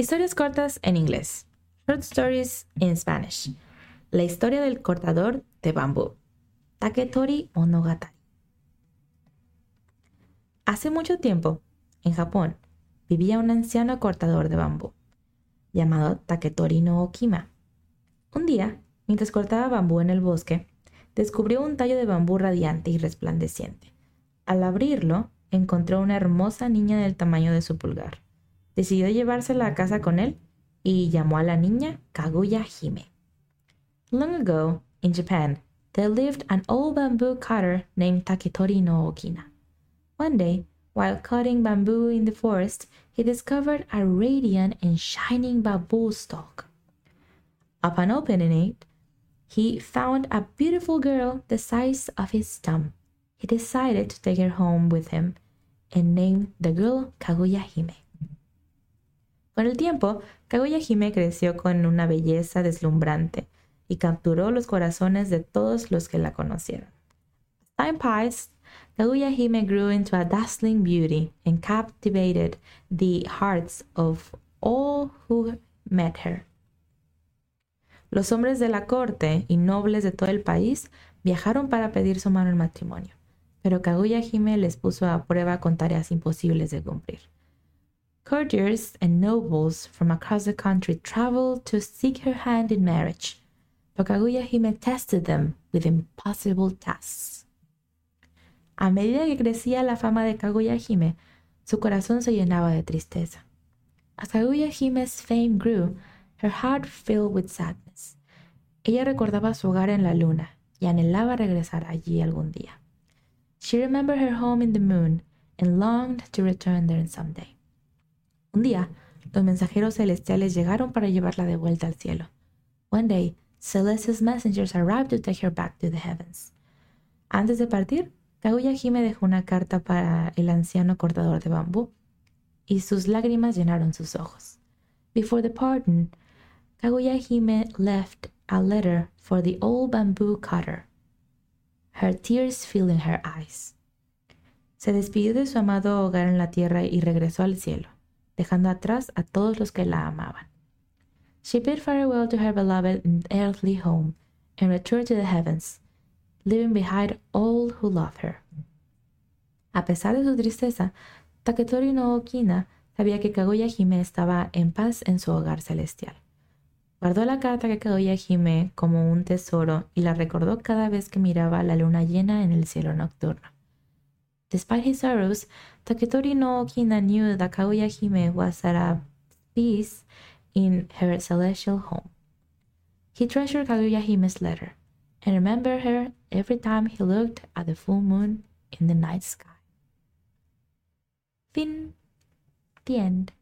Historias cortas en inglés. Short stories in Spanish. La historia del cortador de bambú. Taketori Monogatari. Hace mucho tiempo, en Japón, vivía un anciano cortador de bambú, llamado Taketori no Okima. Un día, mientras cortaba bambú en el bosque, descubrió un tallo de bambú radiante y resplandeciente. Al abrirlo, encontró una hermosa niña del tamaño de su pulgar. Decidió llevársela a casa con él y llamó a la niña Kaguya Hime. Long ago, in Japan, there lived an old bamboo cutter named Taketori no Okina. One day, while cutting bamboo in the forest, he discovered a radiant and shining bamboo stalk. Upon opening it, he found a beautiful girl the size of his thumb. He decided to take her home with him and named the girl Kaguya Hime. Con el tiempo, Kaguya Hime creció con una belleza deslumbrante y capturó los corazones de todos los que la conocieron. Time passed, Kaguya Hime grew into a dazzling beauty and captivated the hearts of all who met her. Los hombres de la corte y nobles de todo el país viajaron para pedir su mano en matrimonio, pero Kaguya Hime les puso a prueba con tareas imposibles de cumplir. Courtiers and nobles from across the country traveled to seek her hand in marriage, but Kaguya Hime tested them with impossible tasks. A medida que crecía la fama de Kaguya Hime, su corazón se llenaba de tristeza. As Kaguya Hime's fame grew, her heart filled with sadness. Ella recordaba su hogar en la luna y anhelaba regresar allí algún día. She remembered her home in the moon and longed to return there someday. Un día, los mensajeros celestiales llegaron para llevarla de vuelta al cielo. One day, Celestial messengers arrived to take her back to the heavens. Antes de partir, Kaguya Hime dejó una carta para el anciano cortador de bambú y sus lágrimas llenaron sus ojos. Before departing, Kaguya Hime left a letter for the old bamboo cutter, her tears filling her eyes. Se despidió de su amado hogar en la tierra y regresó al cielo, dejando atrás a todos los que la amaban. She bid farewell to her beloved earthly home and returned to the heavens, leaving behind all who loved her. A pesar de su tristeza, Taketori no Okina sabía que Kaguya Hime estaba en paz en su hogar celestial. Guardó la carta que Kaguya Hime como un tesoro y la recordó cada vez que miraba la luna llena en el cielo nocturno. Despite his sorrows, Taketori no Okina knew that Kaguya Hime was at a peace in her celestial home. He treasured Kaguya Hime's letter and remembered her every time he looked at the full moon in the night sky. Fin. The end.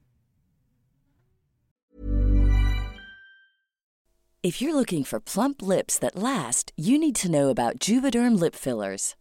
If you're looking for plump lips that last, you need to know about Juvederm lip fillers.